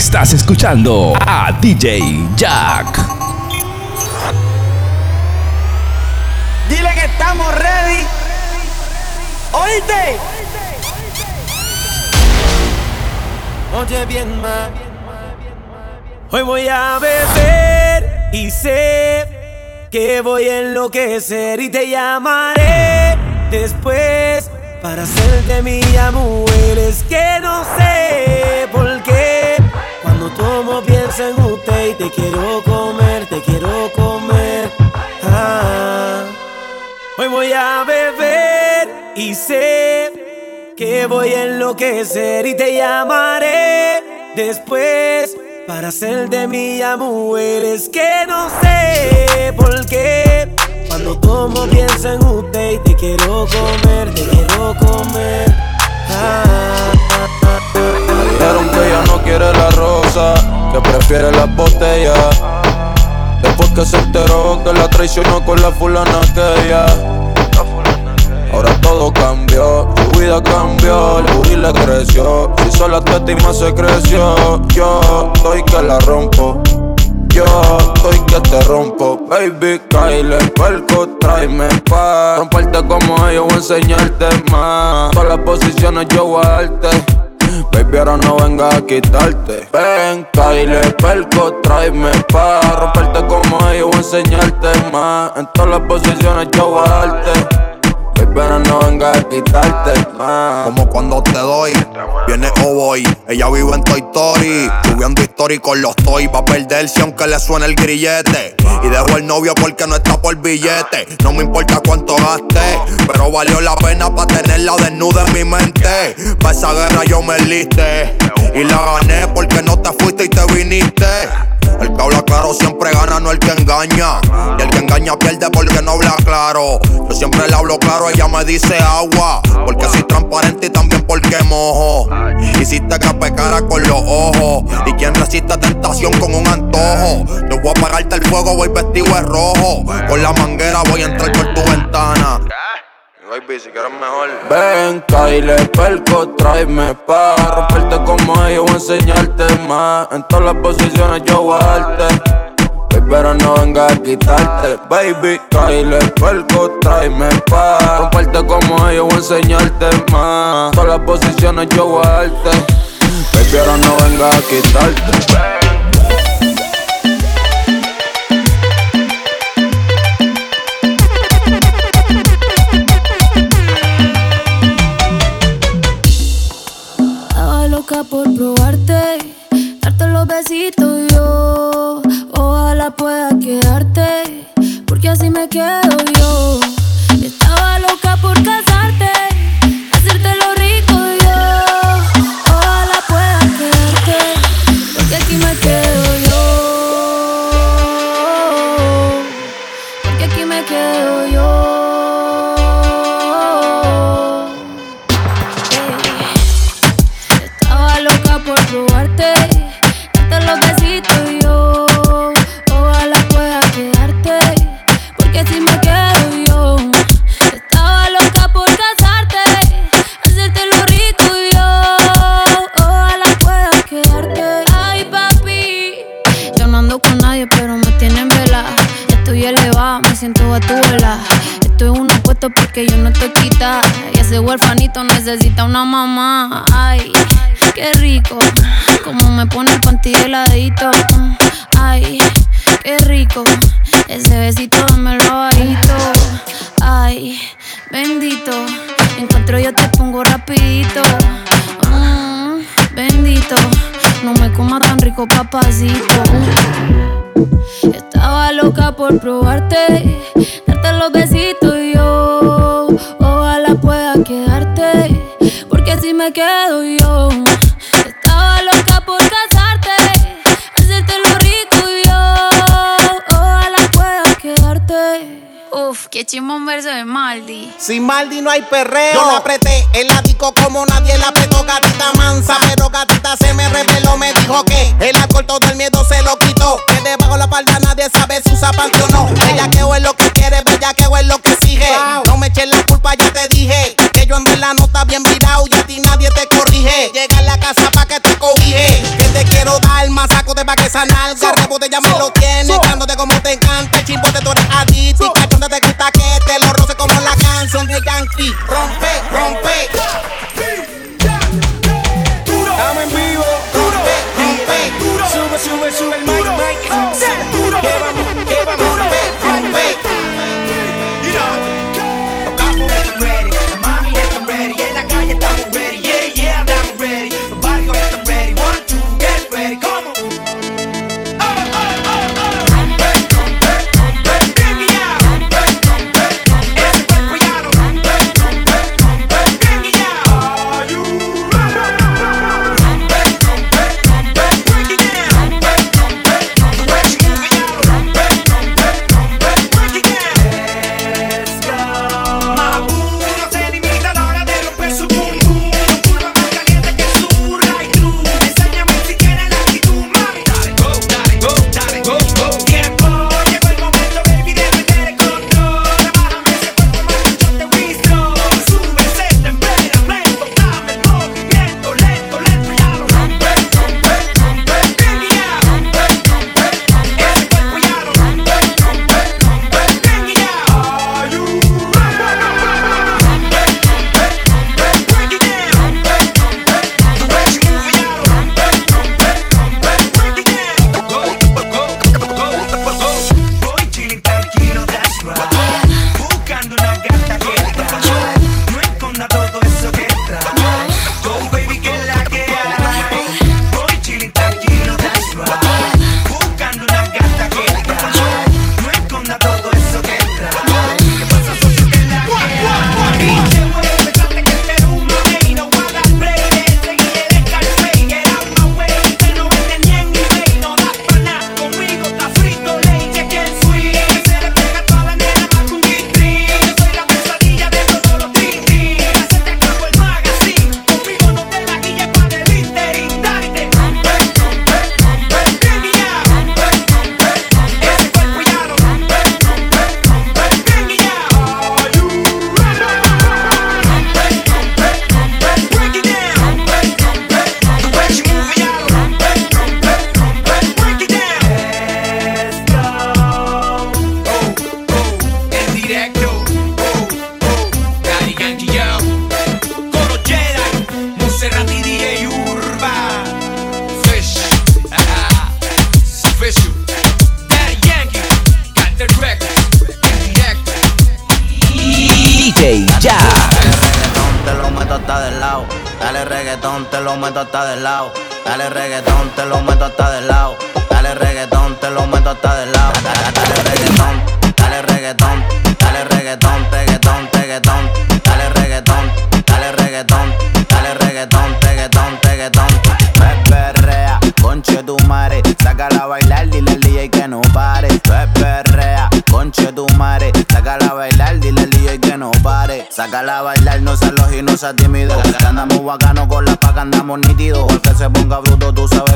Estás escuchando a DJ Jack. Dile que estamos ready. ¿Oíste? Oye bien, ma. Hoy voy a beber y sé que voy a enloquecer y te llamaré después para hacerte mi amor. Es que no sé por qué cuando tomo pienso en usted y te quiero comer, te quiero comer. Ah. Hoy voy a beber y sé que voy a enloquecer y te llamaré después para hacer de mi amor. Es que no sé por qué. Cuando tomo pienso en usted y te quiero comer, te quiero comer. Ah, Dijeron que ella no quiere la rosa, que prefiere las botellas. Después que se enteró que la traicionó con la fulana que ella. Ahora todo cambió, su vida cambió, el booty le creció. Si solo autoestima se creció, yo estoy que la rompo. Yo estoy que te rompo, baby, Kyle, perco, tráeme pa' Romperte como ellos, voy a enseñarte más Todas las posiciones yo voy Baby, ahora no venga a quitarte. Ven, Kyle, perco, tráeme pa' Romperte como ellos, voy a enseñarte más. En todas las posiciones yo voy pero no venga a quitarte. Como cuando te doy, viene o voy. Ella vive en Toy Story, subiendo story con los toy. Va a perderse aunque le suene el grillete. Y dejo el novio porque no está por billete. No me importa cuánto gaste, pero valió la pena para tenerla desnuda en mi mente. Pa' esa guerra yo me liste. Y la gané porque no te fuiste y te viniste. El que habla claro siempre gana, no el que engaña. Y el que engaña pierde porque no habla claro. Yo siempre le hablo claro, ella me dice agua. Porque soy transparente y también porque mojo. Hiciste que pecara con los ojos. Y quien resiste tentación con un antojo. Yo voy a apagarte el fuego, voy vestido de rojo. Con la manguera voy a entrar por tu ventana. Baby, si quieres mejor. Ven, Kyle, perco, tráeme pa' romperte como ellos, voy a enseñarte más. En todas las posiciones yo voy a darte. Pero no venga a quitarte. Baby, Kyle, perco, tráeme pa' romperte como ellos, voy a enseñarte más. En todas las posiciones yo voy. Baby, pero no venga a quitarte. Pueda quedarte, porque así me quedo yo. Probarte, darte los besitos yo. Ojalá pueda quedarte, porque si me quedo yo. Verso de Maldi. Sin Maldi no hay perreo. Yo la apreté en la disco como nadie la apretó, gatita mansa. Pero gatita se me reveló, me dijo que el alcohol todo el miedo se lo quitó. Que debajo la falda nadie sabe si usa panty o no. Bellaqueo es lo que quiere, bellaqueo es lo que sigue. No me eches la culpa, ya te dije. Que yo en verdad no está bien virado y a ti nadie te corrige. Llega a la casa pa' que te cobije. Que te quiero dar botella me lo tiene. Dándote como te encanta,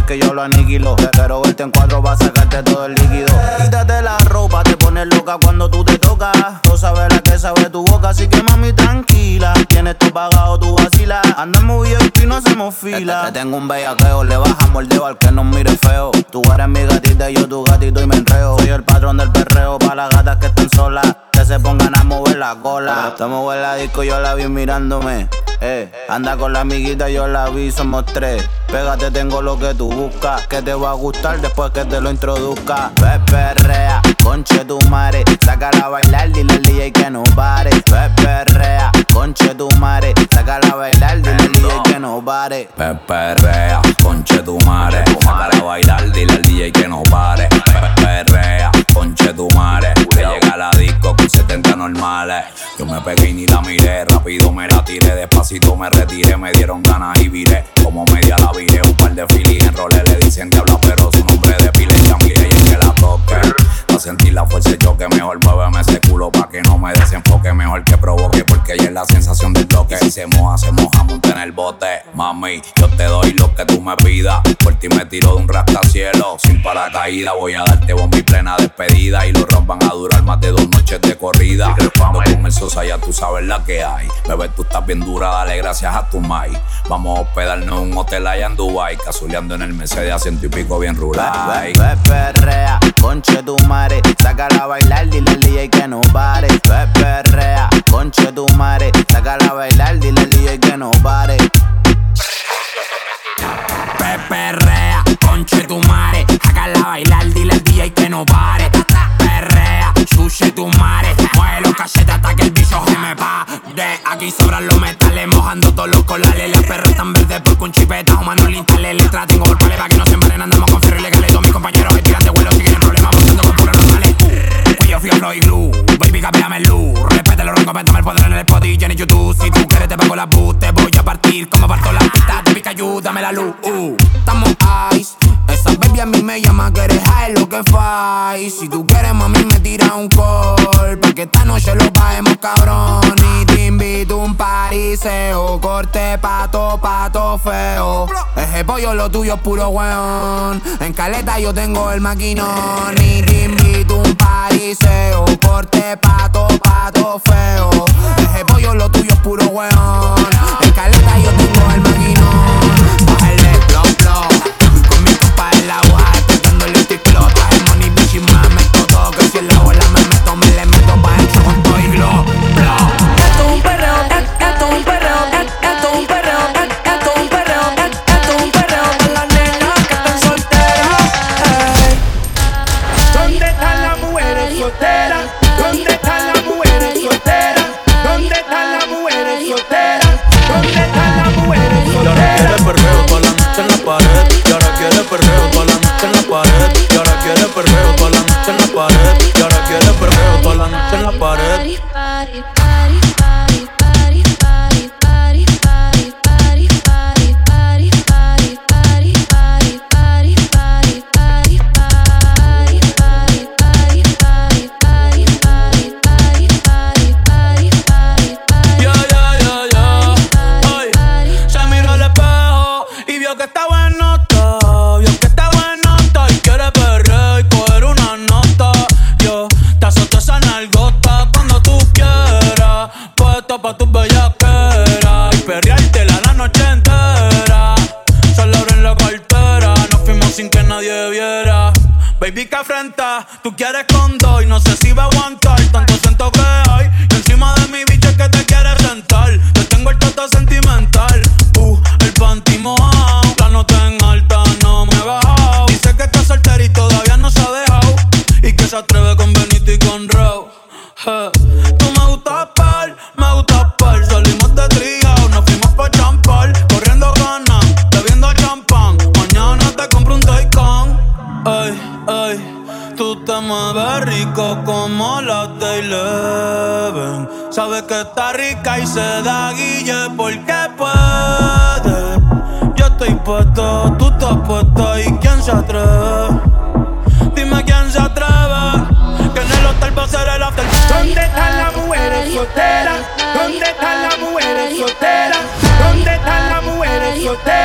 sabes que yo lo aniquilo. Pero verte en cuatro va a sacarte todo el líquido. Quítate la ropa, te pones loca cuando tú te tocas. Tú sabes la que sabe tu boca, así que mami tranquila. Tienes tu pagado, tú vacilas. Andamos VIP y no hacemos fila. Te, te tengo un bellaqueo, le bajamos el dedo al que nos mire feo. Tú eres mi gatita y yo tu gatito y me enreo. Soy el patrón del perreo para las gatas que están solas. Se pongan a mover la cola. Estamos en disco, yo la vi mirándome. Eh, anda con la amiguita, yo la vi, somos tres. Pégate, tengo lo que tú buscas. Que te va a gustar después que te lo introduzca. Ve perrea, conche tu madre. Sácala a bailar, dile al DJ que no pare. Ve perrea, conche tu madre. Sácala a bailar, dile al DJ que no pare. Perrea, conche tu madre. Sácala a bailar, dile al DJ que no pare. Perrea, conche tu madre. Que llega la disco con 70 normales. Yo me pegué y ni la miré. Rápido me la tiré. Despacito me retiré. Me dieron ganas y viré. Como media la viré. Un par de filis en roles le dicen diabla, pero su nombre de pila es Yamile. Y el que la toque. Va a sentir la fuerza y choque. Mejor muéveme ese culo pa' que no me desenfoque. Mejor que provoque, porque ella es la sensación del bloque. Si se moja, se moja, monte en el bote. Mami, yo te doy lo que tú me pidas. Por ti me tiro de un rascacielos. Sin paracaídas, voy a darte bomba y plena despedida. Y los rompes van a durar más de dos noches de corrida. Cuando con el sosa ya tú sabes la que hay. Bebé, tú estás bien dura, dale gracias a tu mai. Vamos a hospedarnos en un hotel allá en Dubai. Casuleando en el Mercedes a ciento y pico bien rural. Ve, perrea, conche tu madre, sácala a bailar, dile al DJ que no pare. Ve, perrea, conche tu madre, sácala a bailar, dile al DJ que no pare. Perrea, conche tu madre, hágala bailar, dile al DJ que no pare. Perrea, sushi tu madre, mueve los cachetes hasta que el bicho se me pa. De aquí sobran los metales, mojando todos los colales. Las perras están verdes porque un chipeta, humano le instale letra. Tengo por para que no se embaren, andamos con ferro ilegales. Todos mis compañeros que tiran de vuelo si tienen problemas, botando con puros normales. Cuello frío, flow y glue, baby, cambiame el look. Respete los roncos, métame el poder en el y en YouTube. Si tú quieres te pago la boot, te voy a partir como parto la pista. Te pica ayúdame la luz. Uh. Estamos ice, esa baby a mí me llama que eres high, lo que fai. Si tú quieres, mami, me tira un call. Pa' que esta noche lo bajemos, cabrón. Y te invito un pariseo. Corte pato, pato feo. Ese pollo lo tuyo es puro weón. En caleta yo tengo el maquinón. Y te invito un pariseo. Corte pato, pato feo. Ese pollo lo tuyo es puro weón. En caleta yo tengo el maquinón. Bájale, blow, blow. Con mi compa en la la pared. cantar. Tú quieres é está rica y se da guille porque puede. Yo estoy puesto, tú estás puesta y quién se atreve. Dime quién se atreve. Que en el hotel va a ser el after. ¿Dónde están las mujeres solteras? ¿Dónde están las mujeres solteras? ¿Dónde están las mujeres solteras?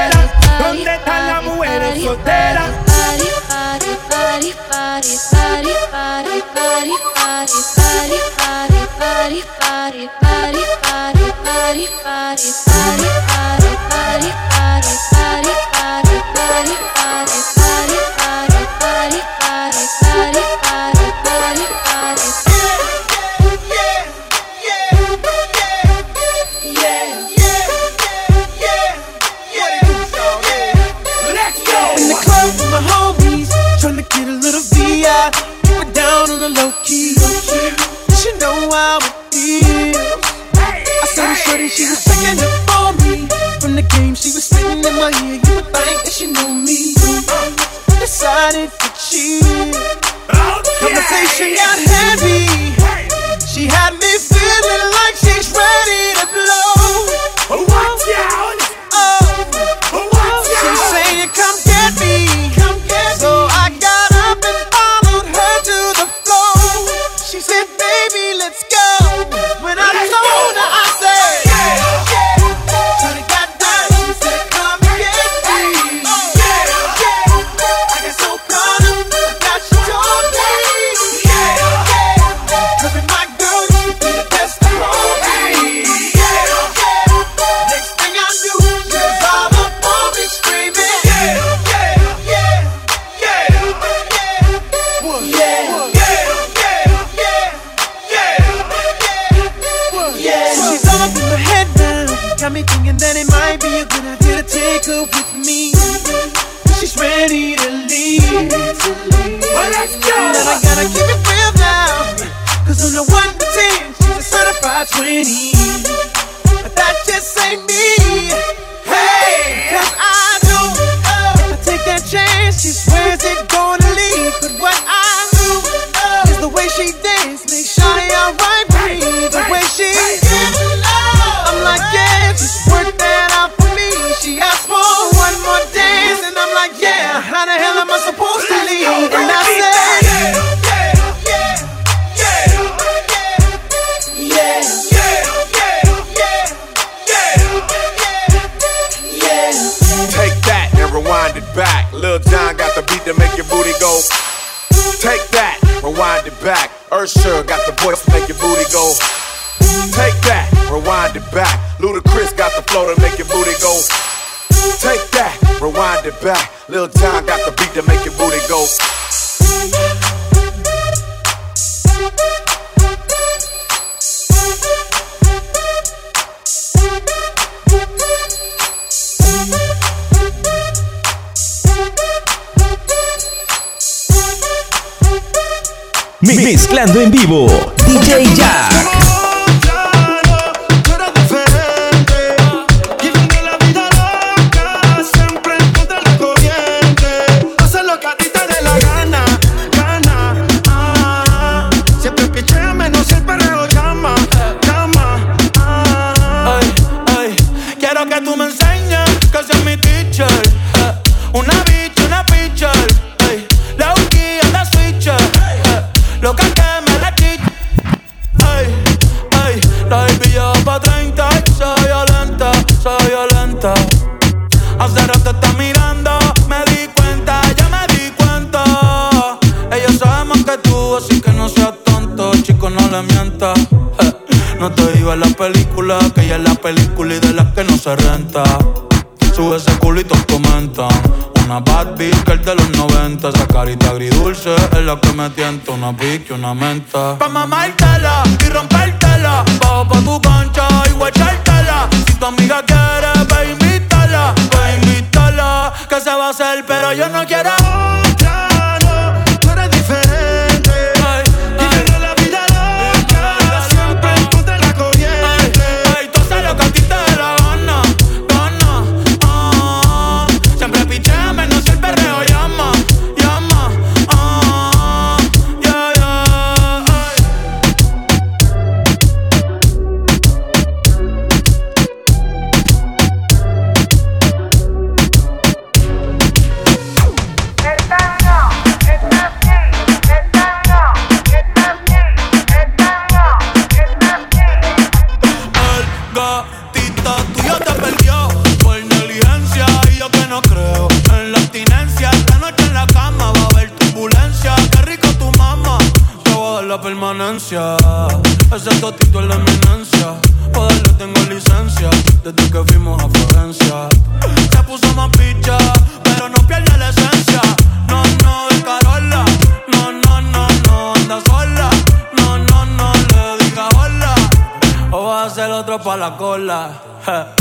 carita agridulce es la que me tienta una pique, una menta. Pa' mamártela y rompértela, bajo pa' tu concha y guachártela. Si tu amiga quiere, ve invítala, ve invítala, que se va a hacer, pero yo no quiero. Hola.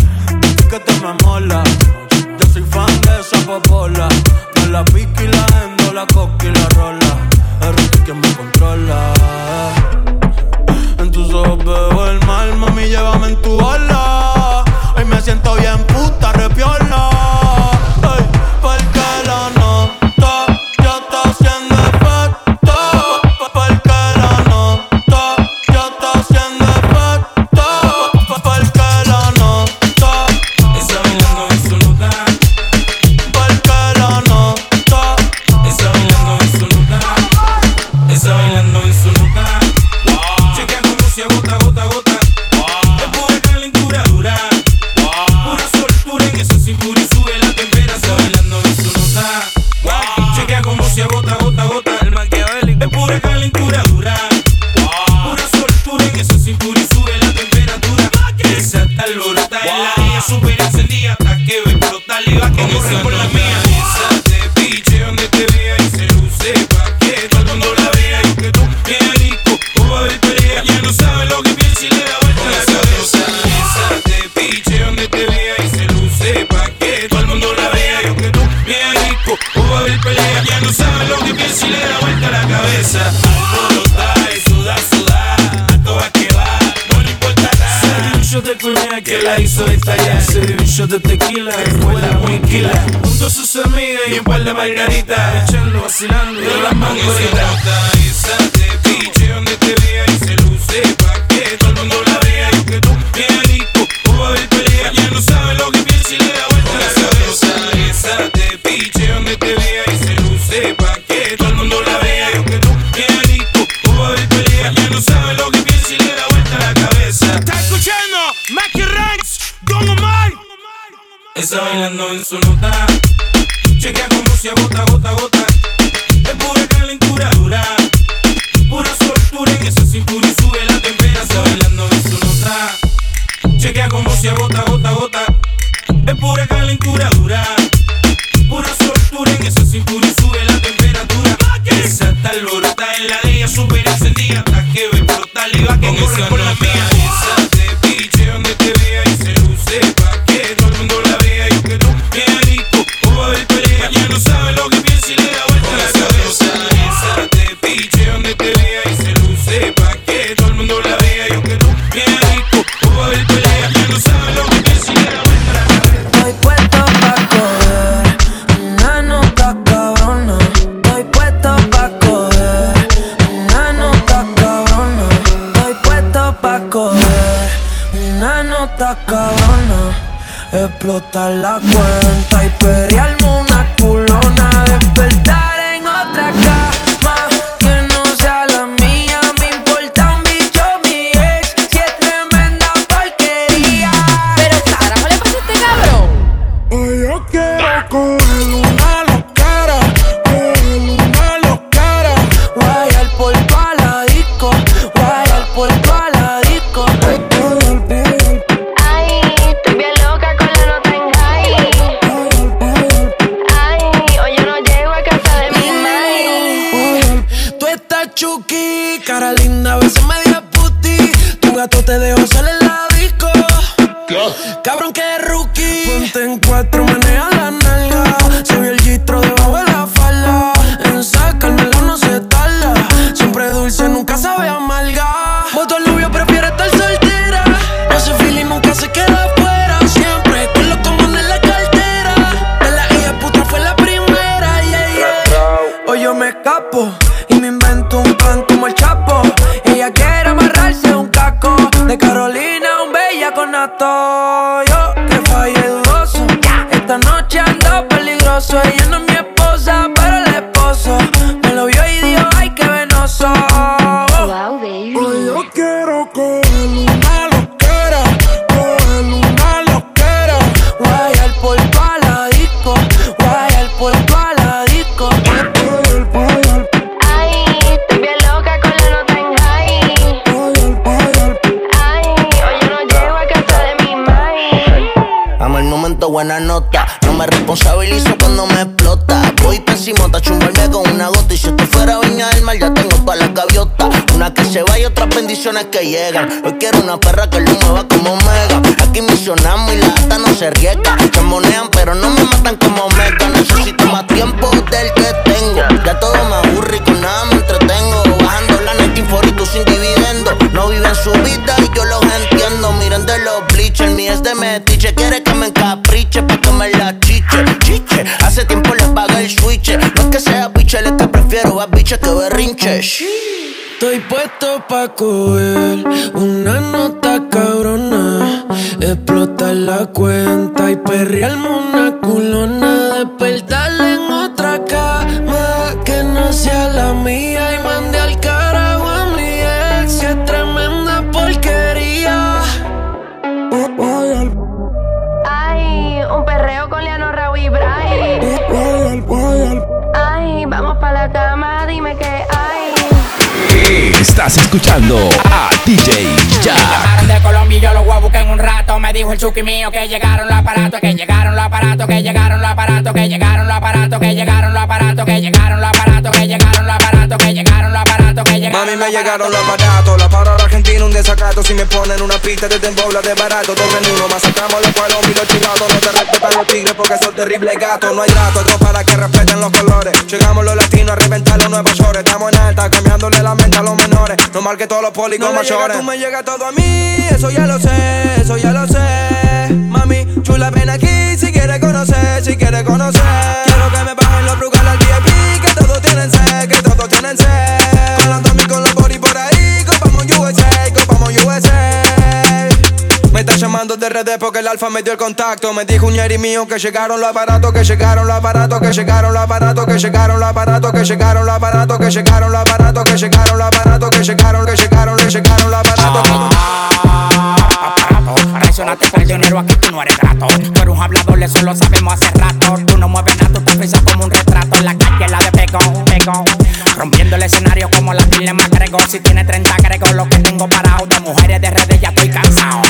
explotar la cuenta y puería el mundo. que llegan. Hoy quiero una perra que lo mueva como mega. Aquí misionamos y la gata no se riega. Se monean, pero no me matan como mega. Necesito más tiempo del que tengo. Ya todo me aburre y con nada me entretengo. Bajando la net y tú sin dividendo. No viven su vida y yo los entiendo. Miren de los bleachers, mi es de metiche. Quiere que me encapriche pa' que me la chiche. Chiche, hace tiempo le pagué el switch. No es que sea biche, le que prefiero a biche que berrinche. Estoy puesto pa' coger una nota cabrona, explotar la cuenta y perrearme una culona. Estás escuchando a DJ Jack. De Colombia y yo los voy a buscar en un rato. Me dijo el chuki mío que llegaron los aparatos, que llegaron los aparatos, que llegaron los aparatos, que llegaron los aparatos, que llegaron los aparatos, que llegaron. Mami, me llegaron los aparatos. La para argentina, un desacato. Si me ponen una pista de tembobla de barato. Dos en uno, masacramos los palos y los chivados. No te respetan los tigres porque son terribles gatos. No hay trato, esto para que respeten los colores. Llegamos los latinos a reventar los nuevos shores. Estamos en alta, cambiándole la mente a los menores. No mal que todos los pólicos No le llega, mayores. tú me llega todo a mí, eso ya lo sé, eso ya lo sé. Mami, chula, ven aquí si quieres conocer, si quieres conocer. Quiero que me bajen los brugal al VIP, que todos tienen sed, que todos tienen sed. Me está llamando de RD porque el alfa me dio el contacto. Me dijo un yeri mío que llegaron los aparatos, que llegaron los aparatos, que llegaron los aparatos, que llegaron los aparatos, que llegaron los aparatos, que llegaron los aparatos, que llegaron los aparatos, que llegaron, que llegaron, que llegaron los aparatos. Traicionaste por dinero, aquí tú no eres grato. Tú eres un hablador, eso lo sabemos hace rato. Tú no mueves nada, tú te frisas como un retrato. En la calle la de pegón, pegón. Rompiendo el escenario como la pila más grego. Si tiene 30 grego, lo que tengo parado. De mujeres de redes ya estoy cansado.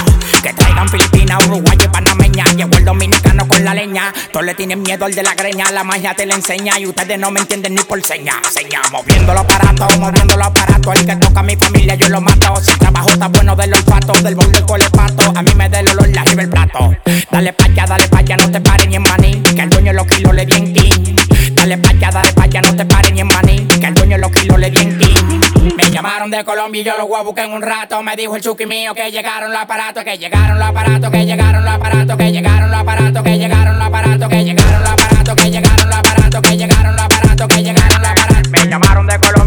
Que traigan Filipinas, Uruguay y Panameña. Llegó el dominicano con la leña. Todos le tienen miedo al de la greña. La magia te la enseña y ustedes no me entienden ni por seña. Seña, moviendo los aparatos, moviendo los aparatos. El que toca a mi familia, yo lo mato. Si trabajo está bueno del olfato, del borde con el pato. A mí me da el olor, la arriba el plato. Dale pa' allá, dale pa' allá, no te pares ni en maní. Que el dueño los kilos le di en king. Dale pa' allá, dale pa' allá, no te pares ni en maní. Que el dueño los kilos le di en king. Me llamaron de Colombia y yo los voy a buscar en un rato. Me dijo el chuki mío que llegaron los aparatos, que llegaron los aparatos, que llegaron los aparatos, que llegaron los aparatos, que llegaron los aparatos, que llegaron los aparatos, que llegaron los aparatos, que llegaron los aparatos, que llegaron los aparatos. Me llamaron de Colombia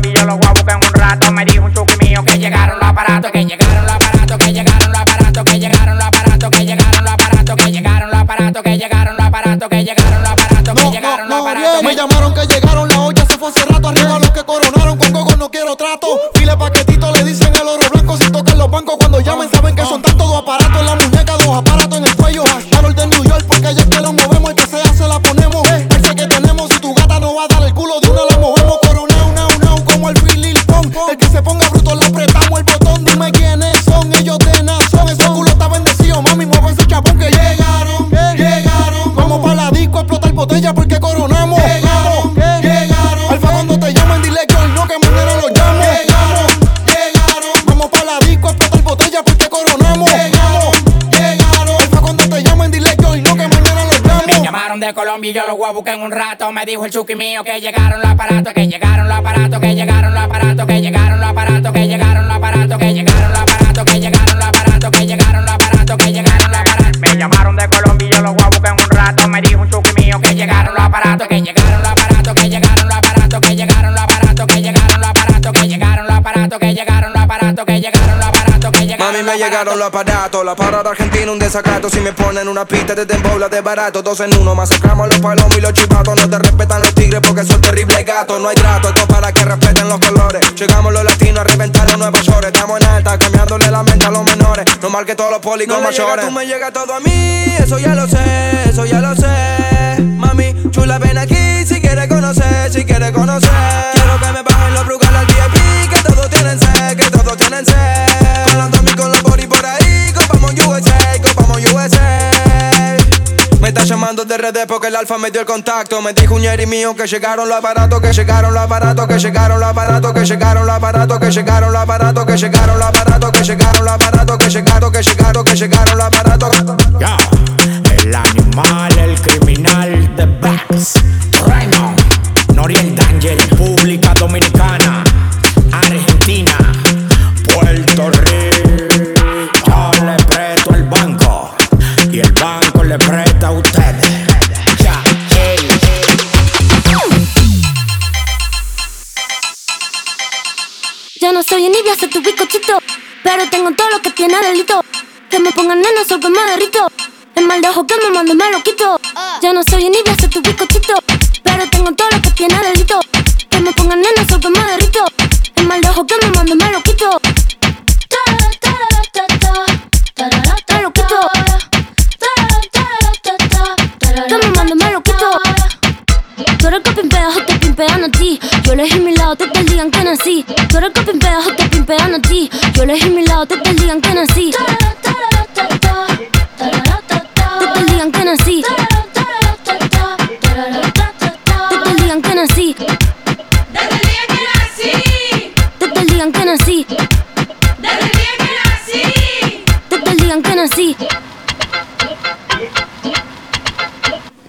Me dijo el chuki mío que llegaron los aparatos, que llegaron llegaron los aparatos. La para de Argentina, un desacato. Si me ponen una pista de tembobla de barato. Dos en uno, masacramos los palomos y los chivatos. No te respetan los tigres porque son terribles gatos. No hay trato, esto para que respeten los colores. Llegamos los latinos a reventar los nuevos shores. Estamos en alta, cambiándole la mente a los menores. No mal que todos los pólicos No le llega, mayores. tú me llega todo a mí, eso ya lo sé, eso ya lo sé. Mami, chula, ven aquí si quieres conocer, si quieres conocer. Quiero que me está llamando de RD porque el alfa me dio el contacto. Me dijo un yeri mío que llegaron los aparatos, que llegaron los aparatos, que llegaron los aparatos, que llegaron los aparatos, que llegaron los aparatos, que llegaron los aparatos, que llegaron los aparatos, que llegaron, que llegaron, que llegaron los aparatos. Ya, el animal, el criminal, The Backs, Rhino, Noriel Danger, República Dominicana, soy envidia, soy tu bizcochito. Pero tengo todo lo que tiene delito. Que me pongan nena, sol que me derrito. El mal de ojo que me mando me lo quito. Yo no soy envidia, soy tu bizcochito. Pero tengo todo lo que tiene delito. Que me pongan nena, sol que me derrito. El mal de ojo que me mando me lo quito. Me lo quito. Que me mando me lo quito. Tú eres que pimpea, o te pimpean a ti. Yo elegí mi lado, te el en que nací. Tú eres que pimpea, o te pimpean a ti. Yo elegí mi lado, te el en que nací.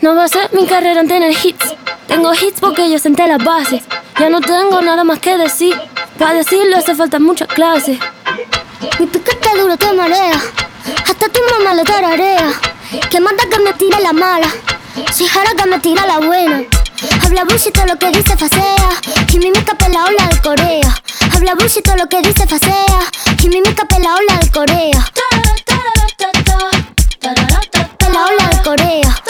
No va a ser mi carrera en tener hits. Tengo hits porque yo senté las bases. Ya no tengo nada más que decir. Para decirlo hace falta mucha clase. Mi piquete duro te marea. Hasta tu mamá le tararea. Que manda que me tira la mala. Si jara que me tira la buena. Habla bullshit todo lo que dice facea. Kimimica la ola de Corea. Habla bullshit todo lo que dice facea. Kimimica la ola de Corea. La ola de Corea.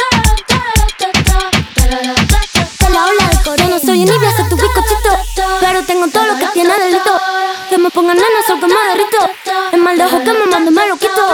Soy envidia, soy tu bizcochito. Pero tengo todo lo que tiene delito. Que me pongan nenas o que me derrito. Es mal de ojo que me mando me lo quito.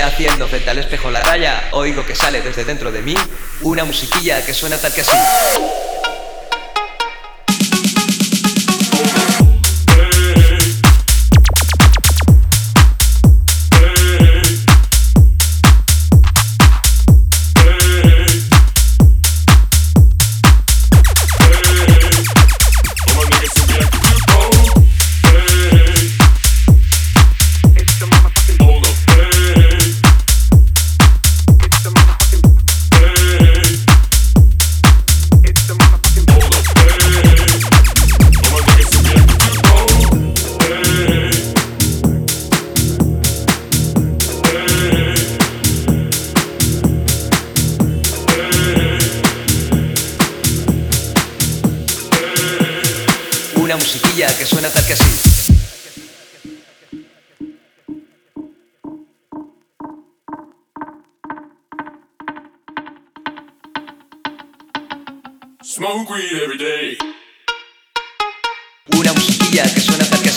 Haciendo frente al espejo la raya, oigo que sale desde dentro de mí una musiquilla que suena tal que así. Smoke every day. Una musiquilla que suena tal que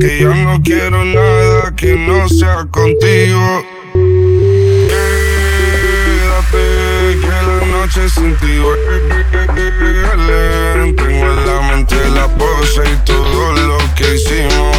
Que ya no quiero nada que no sea contigo. Quédate, que la noche sin ti Tengo en la mente la pose y todo lo que hicimos.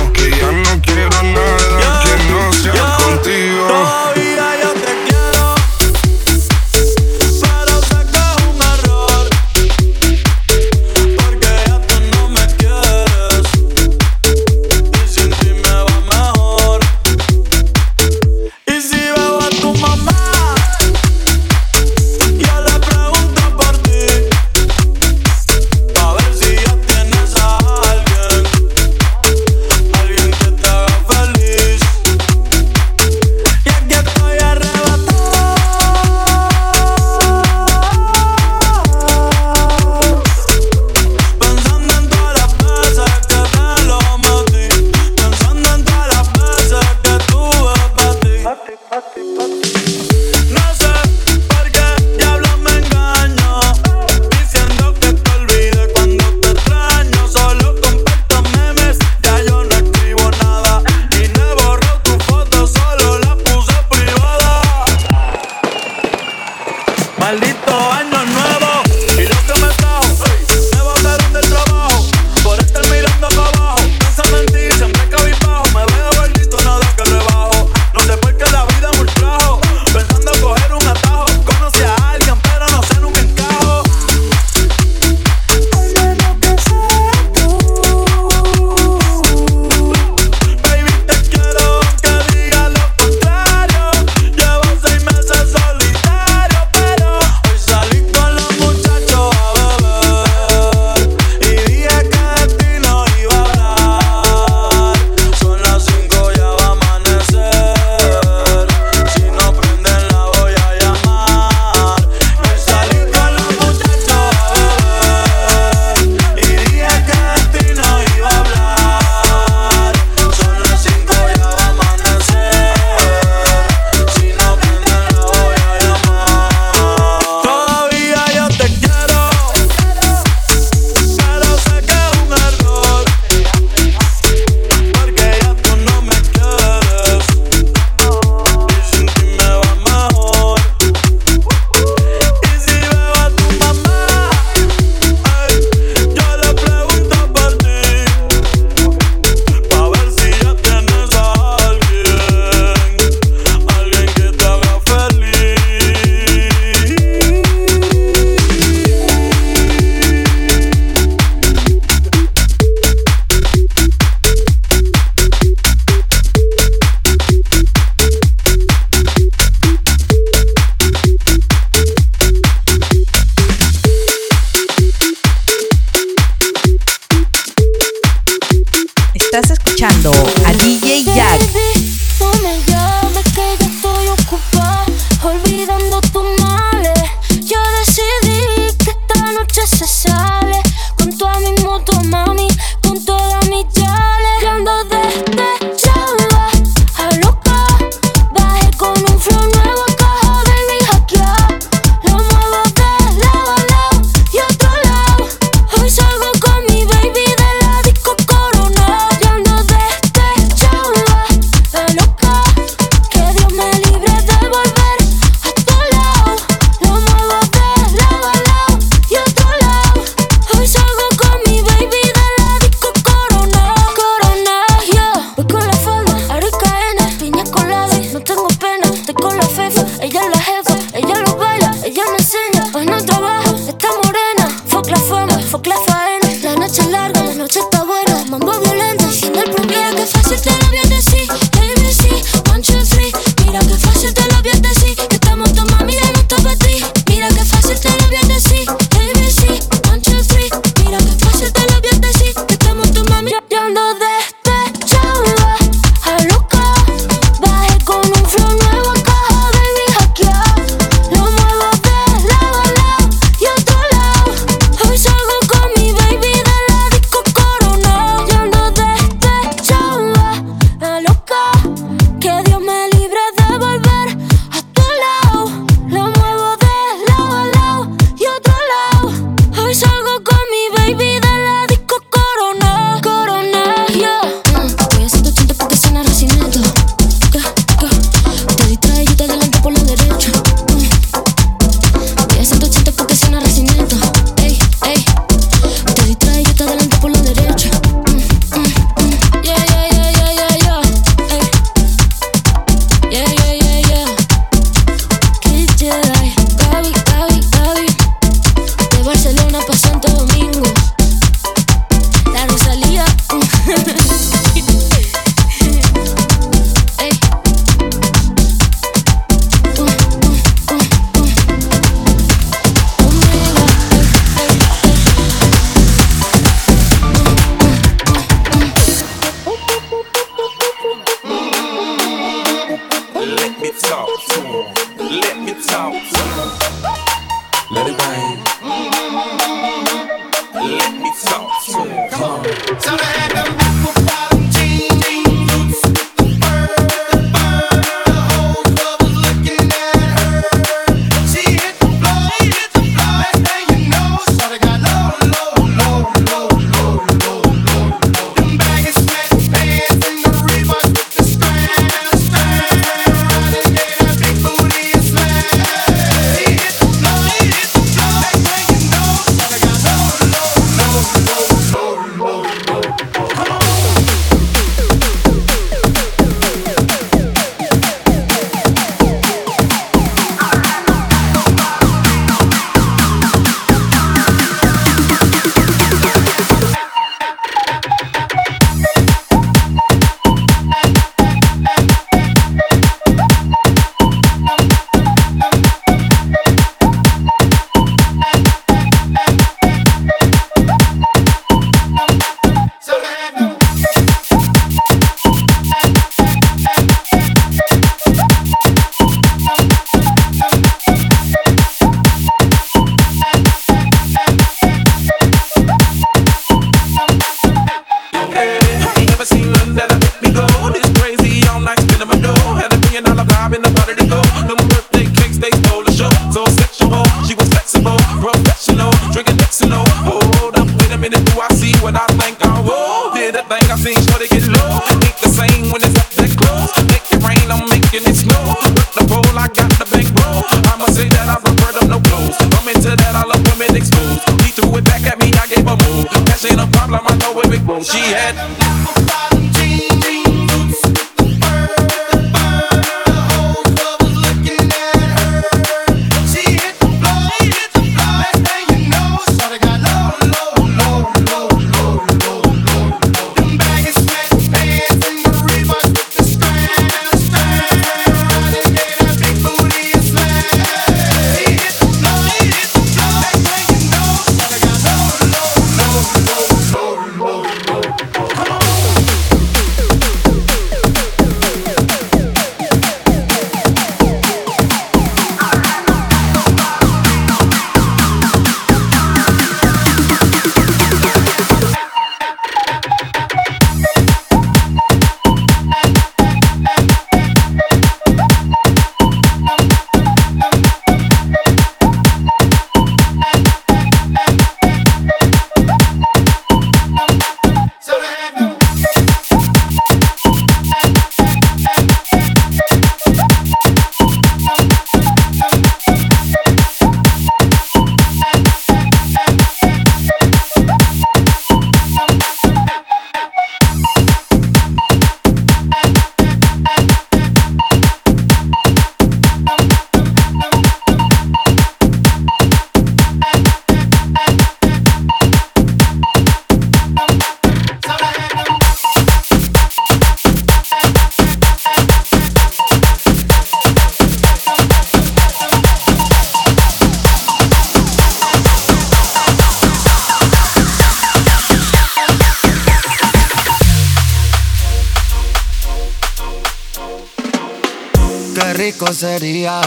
Rico sería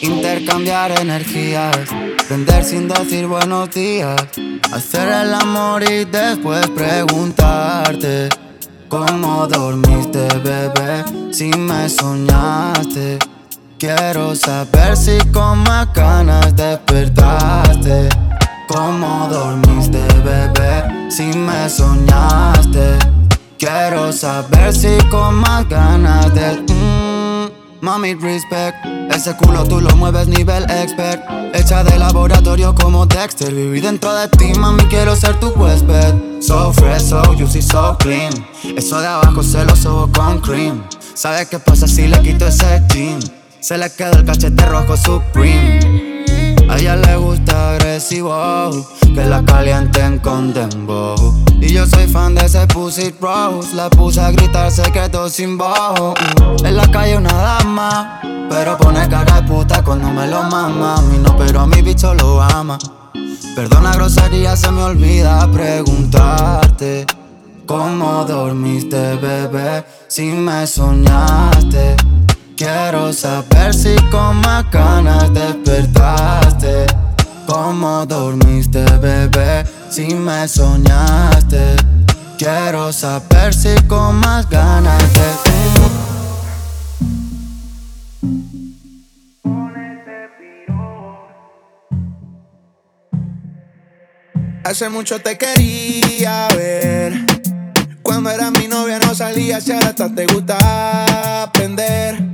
intercambiar energías, prender sin decir buenos días, hacer el amor y después preguntarte cómo dormiste, bebé, si me soñaste. Quiero saber si con más ganas despertaste. ¿Cómo dormiste, bebé? Si me soñaste. Quiero saber si con más ganas de. Mami, respect. Ese culo tú lo mueves nivel expert. Hecha de laboratorio como Dexter. Viví dentro de ti, mami, quiero ser tu huésped. So fresh, so juicy, so clean. Eso de abajo se lo subo con cream. ¿Sabes qué pasa si le quito ese jean? Se le quedó el cachete rojo Supreme. A ella le gusta agresivo, que la calienten con dembow. Y yo soy fan de ese pussy rose, la puse a gritar secretos sin bajo. En la calle una dama, pero pone cara de puta cuando me lo mama. A mí no, pero a mi bicho lo ama. Perdona grosería, se me olvida preguntarte. ¿Cómo dormiste, bebé? Si me soñaste. Quiero saber si con más ganas despertaste. ¿Cómo dormiste, bebé? Si me soñaste. Quiero saber si con más ganas de. Hace mucho te quería ver. Cuando era mi novia no salía, si ahora hasta te gusta aprender.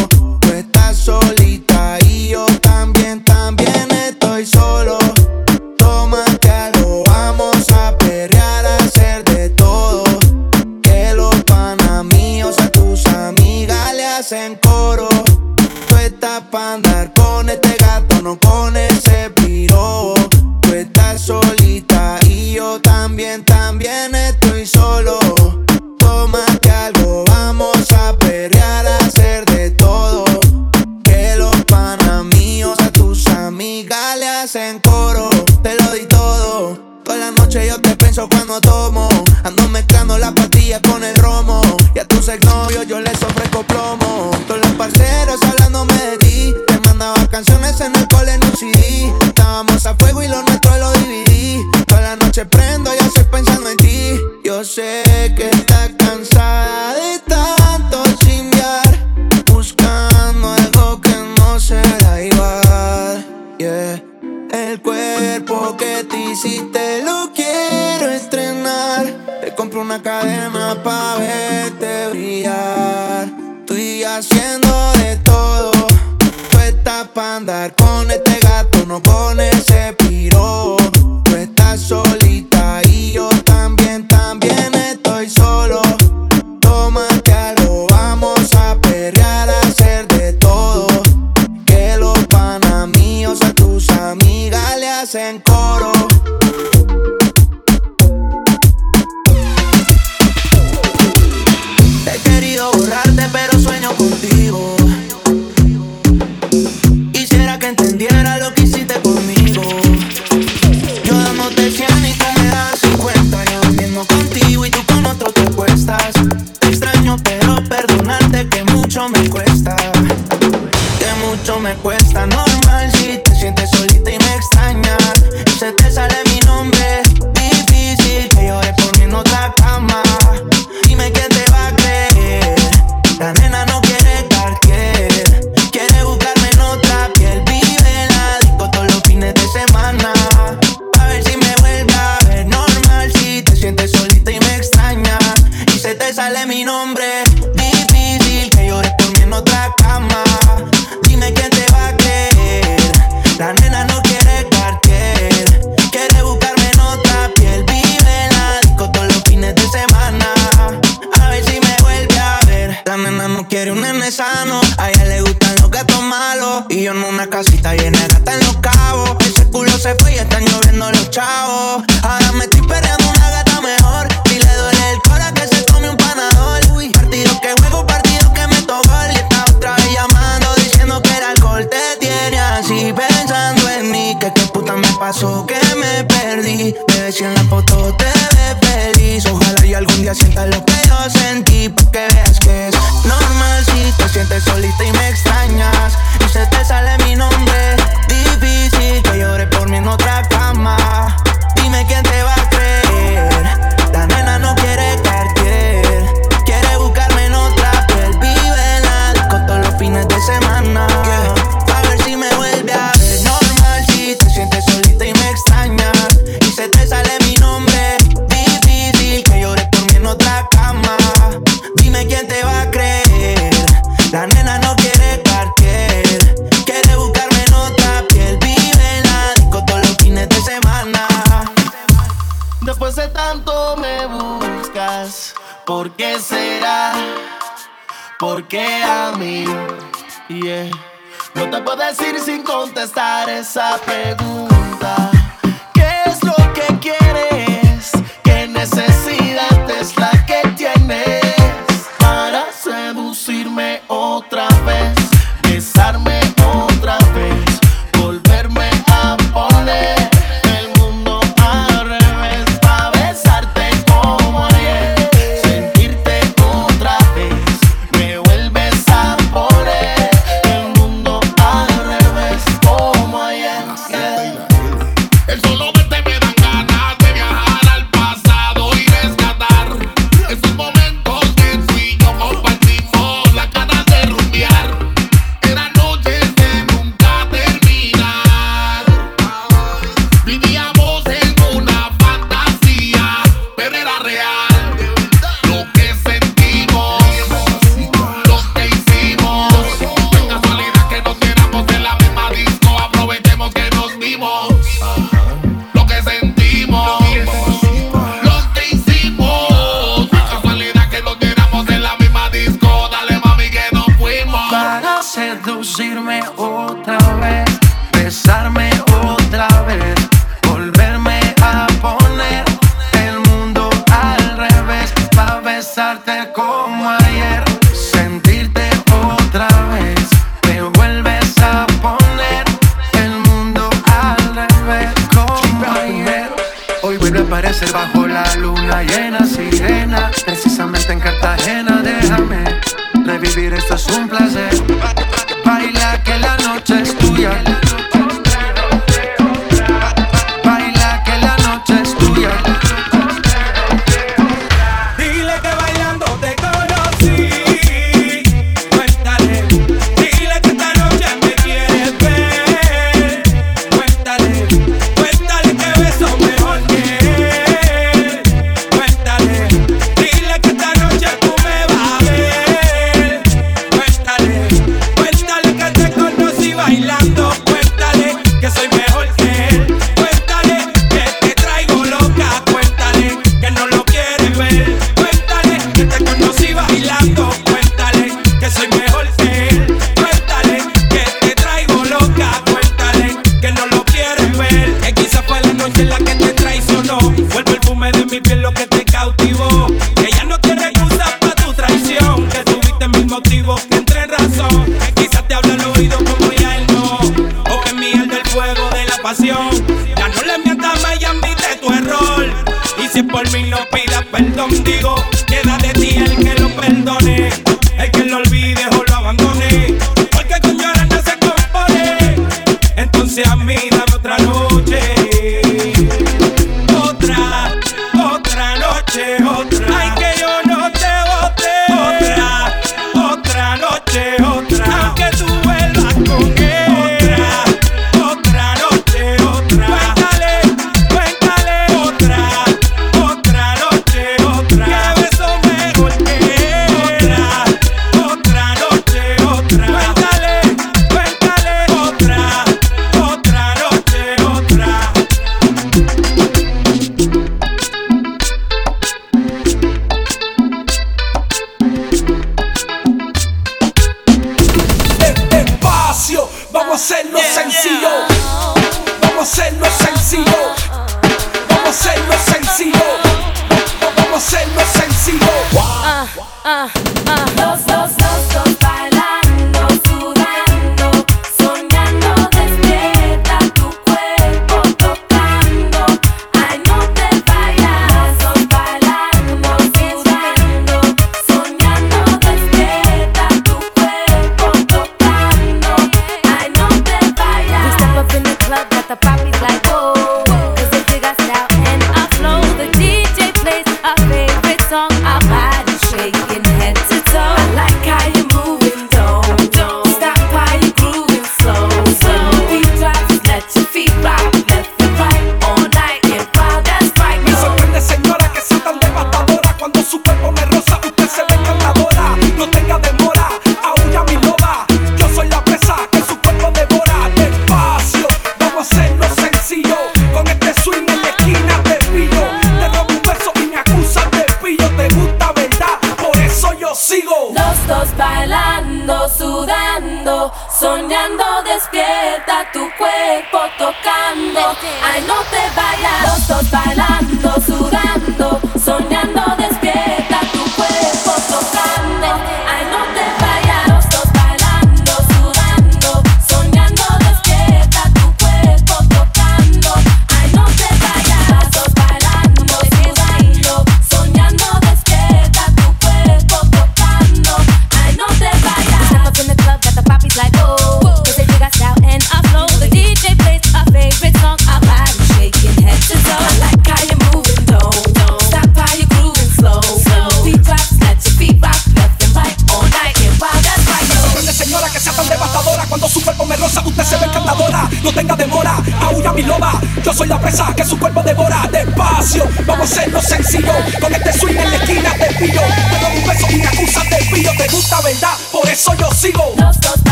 Hacen coro. Tú estás pa' andar con este gato, no con casita llena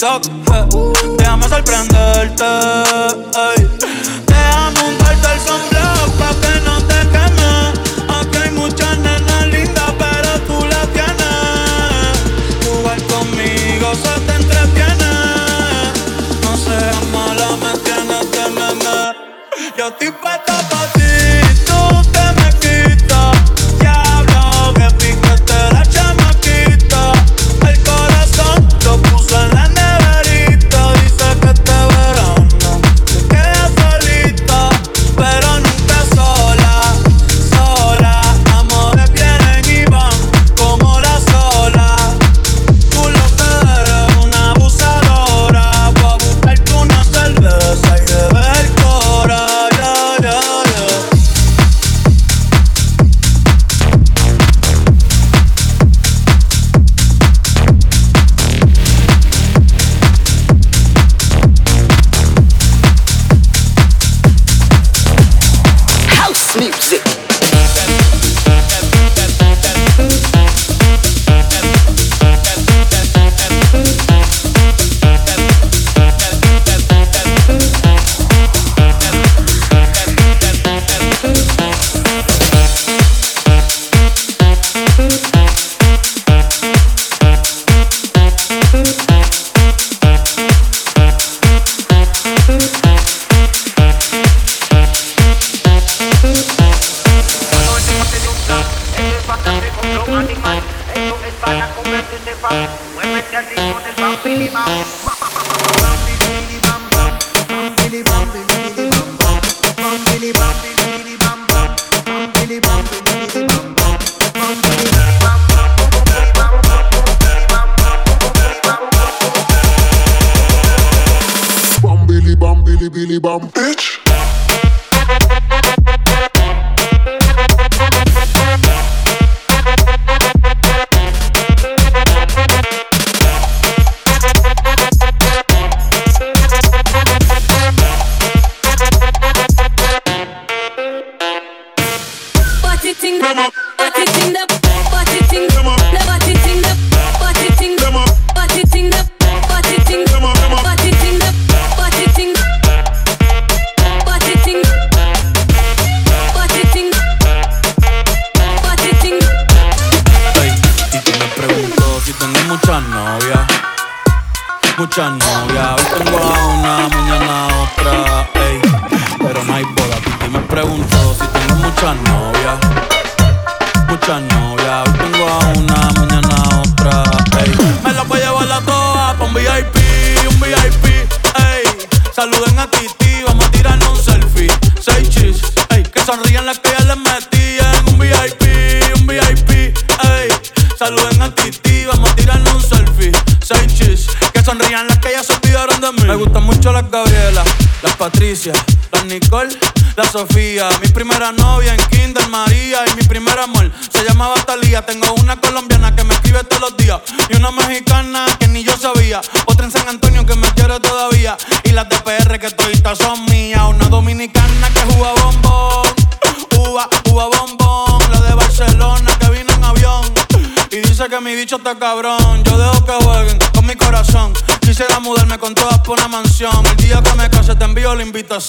talk.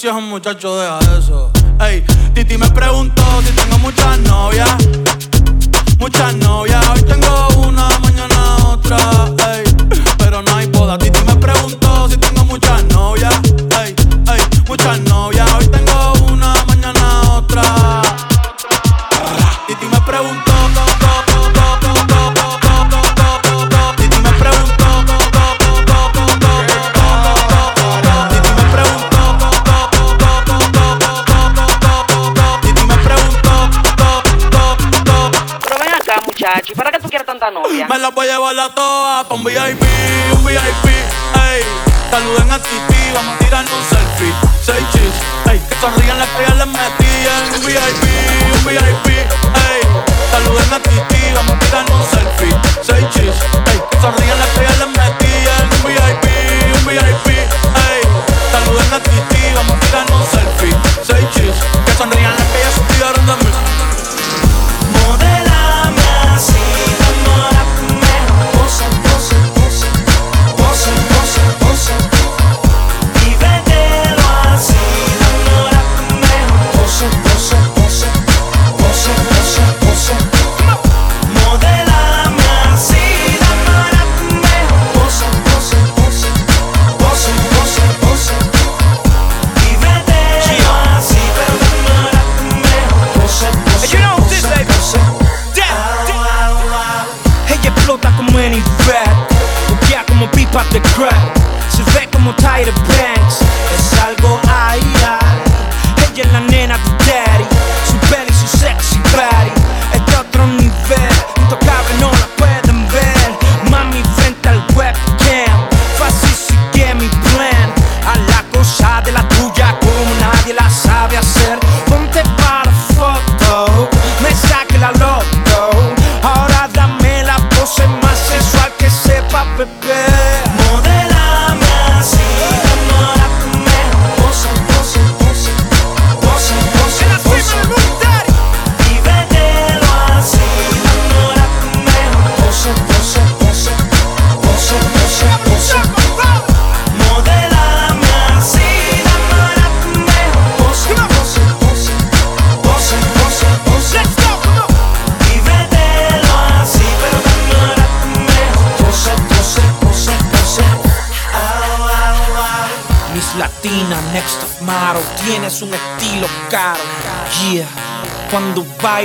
si es un muchacho de voy a llevar la toa pa' un VIP, un VIP, ey. Saluden a Titi, vamos a tirarnos un selfie. Seis chis, ey. Que sonrían las que ya les metían. Un VIP, un VIP, ey. Saluden a Titi, vamos a tirarnos un selfie. Seis chis, ey. Que sonrían las que ya les metían. Un VIP, un VIP, ey. Saluden a Titi, vamos a tirarnos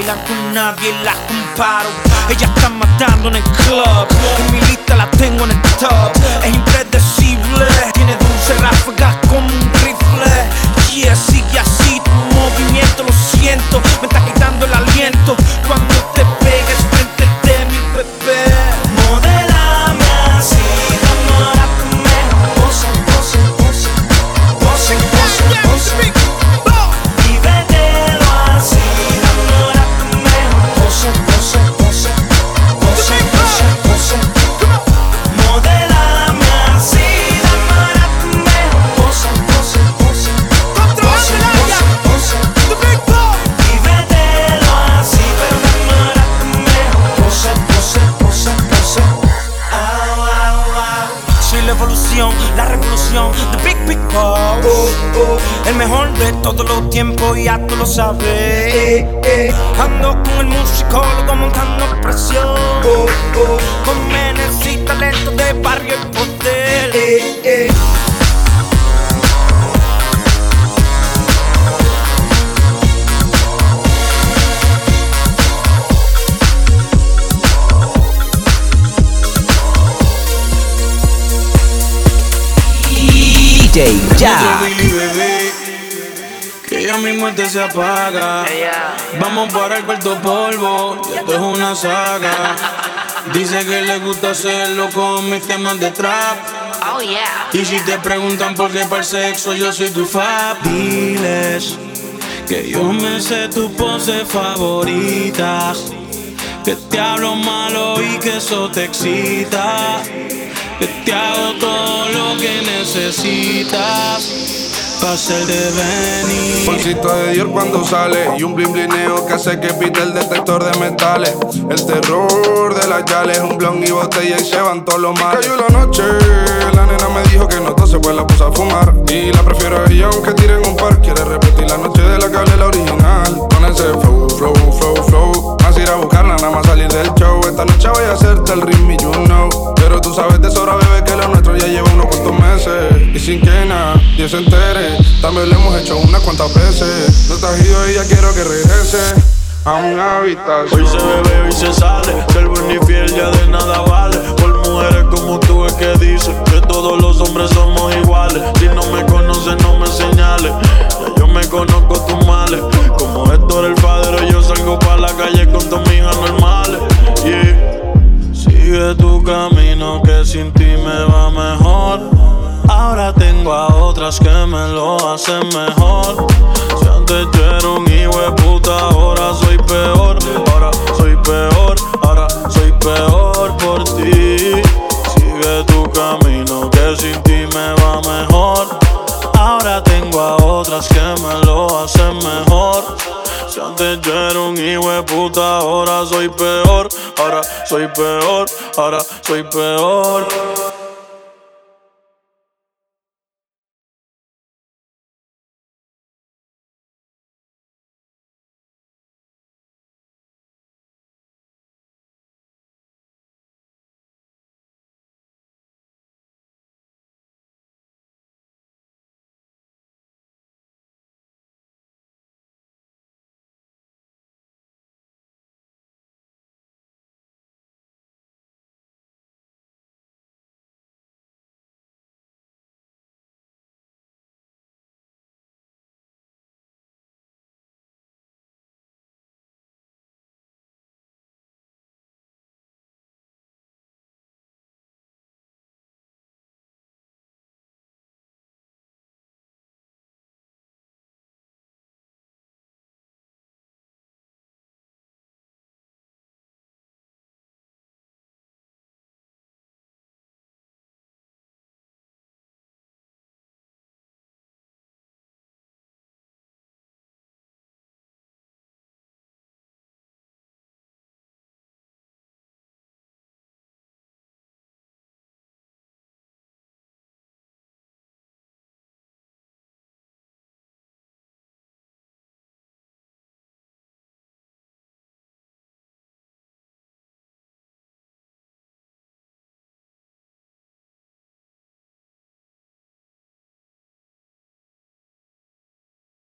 bailan con nadie la comparo. Ella está matando en el club, una saga. Dice que le gusta hacerlo con mis temas de trap. Oh yeah. Y si te preguntan por qué para el sexo, yo soy tu fab. Diles que yo me sé tu pose favorita. Que te hablo malo y que eso te excita. Que te hago todo lo que necesitas. Pa' ser de Dior cuando sale y un blin blineo que hace que pite el detector de metales. El terror de las yales, un blon y botella y se van todos los males. Cayó la noche, la nena me dijo que no tose pues la puse a fumar. Y la prefiero a ella aunque tiren un par. Quiere repetir la noche de la hablé la original. Con flow, flow, flow, flow. A buscarla, nada más salir del show. Esta noche voy a hacerte el ritmo y you know. Pero tú sabes de sobra, bebé, que lo nuestro ya lleva unos cuantos meses. Y sin que nadie se entere, también lo hemos hecho unas cuantas veces. No has ido y ya quiero que regrese a una habitación. Hoy se bebe, hoy se sale. Ser buen y fiel ya de nada vale. Por mujeres como tú es que dice que todos los hombres somos iguales. Si no me conoces, no me señales. Conozco tus males. Como Héctor el padre, yo salgo pa' la calle con tus hijas normales. Sigue tu camino que sin ti me va mejor. Ahora tengo a otras que me lo hacen mejor. Si antes yo era un hijo de puta, ahora soy peor. Ahora soy peor, ahora soy peor por ti. Sigue tu camino que sin ti me va mejor. Ahora otras que me lo hacen mejor. Si antes yo era un hijo puta, ahora soy peor. Ahora soy peor, ahora soy peor.